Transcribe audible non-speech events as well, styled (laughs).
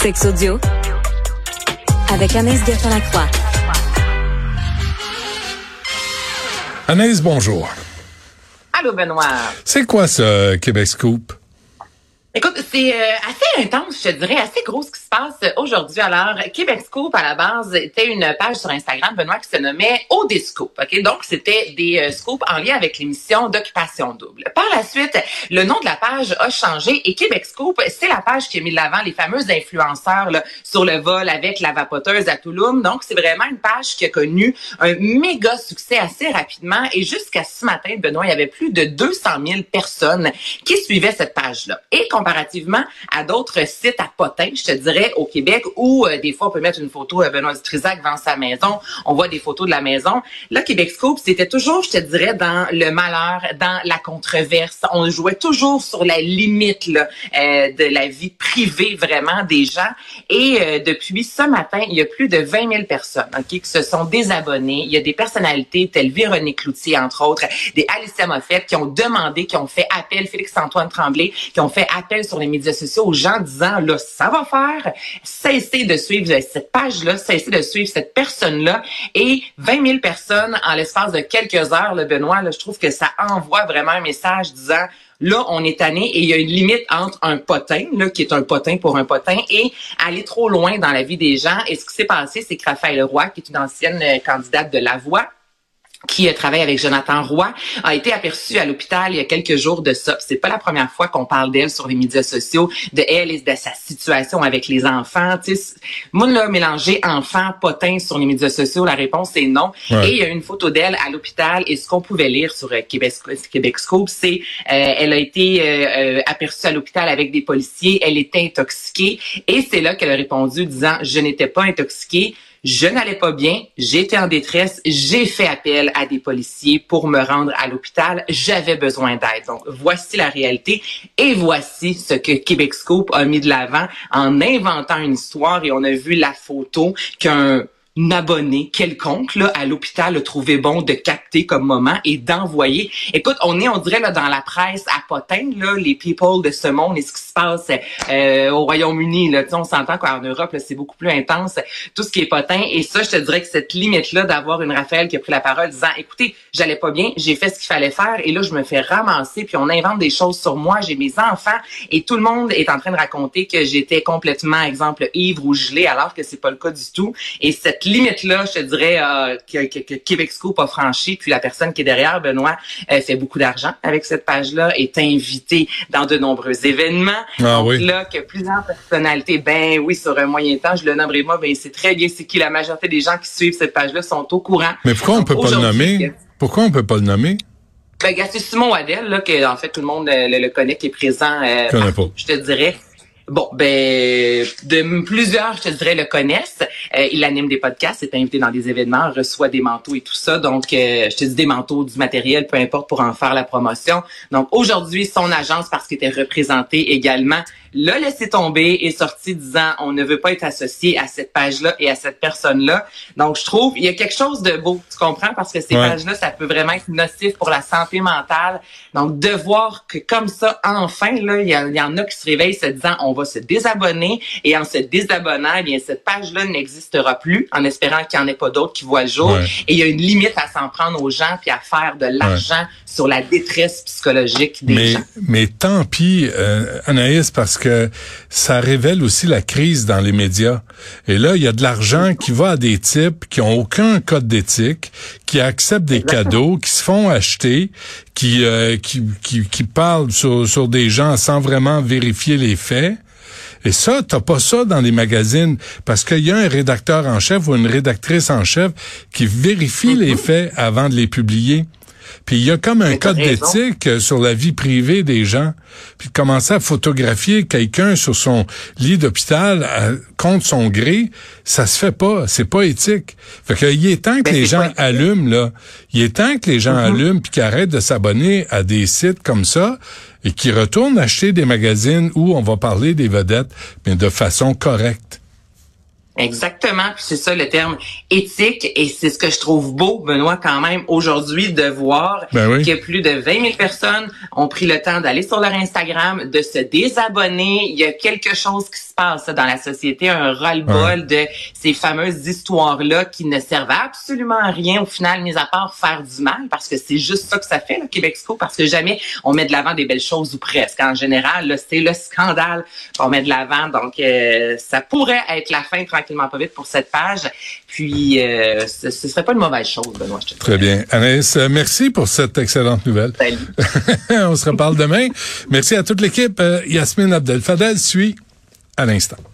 Sex audio avec Anaïs Gertin-Lacroix. Anaïs, bonjour. Allô, Benoît. C'est quoi ce Québec Scoop? Écoute, c'est euh, assez intense, je te dirais, assez gros ce qui se passe aujourd'hui? Alors, Québec Scoop, à la base, était une page sur Instagram, Benoît, qui se nommait OD Scoop. OK? Donc, c'était des euh, scoops en lien avec l'émission d'Occupation Double. Par la suite, le nom de la page a changé et Québec Scoop, c'est la page qui a mis de l'avant les fameux influenceurs là, sur le vol avec la vapoteuse à Touloum. Donc, c'est vraiment une page qui a connu un méga succès assez rapidement et jusqu'à ce matin, Benoît, il y avait plus de 200 000 personnes qui suivaient cette page-là. Et comparativement à d'autres sites à potins, je te dirais, au Québec, où euh, des fois, on peut mettre une photo de Benoît Dutrisac devant sa maison, on voit des photos de la maison. Là, Québec Scoop, c'était toujours, je te dirais, dans le malheur, dans la controverse. On jouait toujours sur la limite là, euh, de la vie privée, vraiment, des gens. Et euh, depuis ce matin, il y a plus de 20 000 personnes ok, qui se sont désabonnées. Il y a des personnalités telles Véronique Cloutier, entre autres, des Alicia Moffett, qui ont demandé, qui ont fait appel, Félix-Antoine Tremblay, qui ont fait appel sur les médias sociaux aux gens disant, là, ça va faire, cessez de suivre cette page-là, cessez de suivre cette personne-là. Et 20 000 personnes en l'espace de quelques heures, le Benoît, je trouve que ça envoie vraiment un message disant, Là, on est tanné et il y a une limite entre un potin, là, qui est un potin pour un potin, et aller trop loin dans la vie des gens. Et ce qui s'est passé, c'est que Raphaël Roy, qui est une ancienne candidate de la voix, qui travaille avec Jonathan Roy, a été aperçue à l'hôpital il y a quelques jours de ça. C'est pas la première fois qu'on parle d'elle sur les médias sociaux, de elle et de sa situation avec les enfants. Tu sais, moi, là, mélanger enfant, potin sur les médias sociaux, la réponse est non. Ouais. Et il y a une photo d'elle à l'hôpital et ce qu'on pouvait lire sur euh, Québec, Québec Scoop, c'est euh, elle a été euh, euh, aperçue à l'hôpital avec des policiers, elle était intoxiquée et c'est là qu'elle a répondu disant je n'étais pas intoxiquée, je n'allais pas bien, j'étais en détresse, j'ai fait appel à des policiers pour me rendre à l'hôpital, j'avais besoin d'aide. Donc voici la réalité et voici ce que Québec Scoop a mis de l'avant en inventant une histoire et on a vu la photo qu'un abonné quelconque là, à l'hôpital a trouvé bon de capter comme moment et d'envoyer. Écoute, on est, on dirait là, dans la presse à potin, là, les people de ce monde et ce qui se passe euh, au Royaume-Uni. Là, on s'entend qu'en Europe, c'est beaucoup plus intense, tout ce qui est potin. Et ça, je te dirais que cette limite-là d'avoir une Raphaël qui a pris la parole disant, écoutez, j'allais pas bien, j'ai fait ce qu'il fallait faire et là, je me fais ramasser, puis on invente des choses sur moi, j'ai mes enfants et tout le monde est en train de raconter que j'étais complètement, exemple, ivre ou gelé, alors que c'est pas le cas du tout. Et cette limite-là, je te dirais, euh, que, que, que Québec Scoop a franchi, puis la personne qui est derrière, Benoît, euh, fait beaucoup d'argent avec cette page-là, est invité dans de nombreux événements. Ah Donc oui. là, que plusieurs personnalités, ben oui, sur un moyen temps, je le nommerai moi, ben c'est très bien c'est qui la majorité des gens qui suivent cette page-là sont au courant. Mais pourquoi on peut pas le nommer? Pourquoi on peut pas le nommer? Ben, c'est Simon Waddell, là, que, en fait, tout le monde euh, le, le connaît, qui est présent, euh, partout, je te dirais. Bon, ben, de plusieurs, je te dirais, le connaissent. Euh, il anime des podcasts, est invité dans des événements, reçoit des manteaux et tout ça. Donc, euh, je te dis des manteaux, du matériel, peu importe, pour en faire la promotion. Donc, aujourd'hui, son agence, parce qu'il était représenté également, l'a laissé tomber et sorti disant on ne veut pas être associé à cette page-là et à cette personne-là. Donc, je trouve il y a quelque chose de beau, tu comprends? Parce que ces Ouais. pages-là, ça peut vraiment être nocif pour la santé mentale. Donc, de voir que comme ça, enfin, là, il y, y en a qui se réveillent se disant on va se désabonner et en se désabonnant, eh bien, cette page-là n'existera plus en espérant qu'il n'y en ait pas d'autres qui voient le jour. Ouais. Et il y a une limite à s'en prendre aux gens puis à faire de l'argent sur la détresse psychologique des Mais, gens. mais tant pis, euh, Anaïs, parce que ça révèle aussi la crise dans les médias. Et là, il y a de l'argent qui va à des types qui ont aucun code d'éthique, qui acceptent des cadeaux, qui se font acheter, qui, euh, qui, qui, qui parlent sur, sur des gens sans vraiment vérifier les faits. Et ça, t'as pas ça dans les magazines parce qu'il y a un rédacteur en chef ou une rédactrice en chef qui vérifie les faits avant de les publier. Puis il y a comme un code d'éthique euh, sur la vie privée des gens. Puis commencer à photographier quelqu'un sur son lit d'hôpital à- contre son gré, ça se fait pas. C'est pas éthique. Fait que il est temps que les gens allument là. Il est temps que les gens Mm-hmm. allument puis qu'ils arrêtent de s'abonner à des sites comme ça et qu'ils retournent acheter des magazines où on va parler des vedettes, mais de façon correcte. Exactement, puis c'est ça le terme éthique. Et c'est ce que je trouve beau, Benoît, quand même aujourd'hui de voir ben que plus de 20 000 personnes ont pris le temps d'aller sur leur Instagram, de se désabonner. Il y a quelque chose qui se passe dans la société, un roll-ball de ces fameuses histoires-là qui ne servent absolument à rien au final, mis à part faire du mal, parce que c'est juste ça que ça fait, le Québexco, parce que jamais on met de l'avant des belles choses ou presque. En général, c'est le scandale qu'on met de l'avant, donc euh, ça pourrait être la fin tranquille pas vite pour cette page. Puis, euh, ce, ce serait pas une mauvaise chose, Benoît. Je te Très bien. Anaïs, euh, merci pour cette excellente nouvelle. Salut. (laughs) On se reparle demain. Merci à toute l'équipe. Euh, Yasmine Abdel-Fadel suit à l'instant.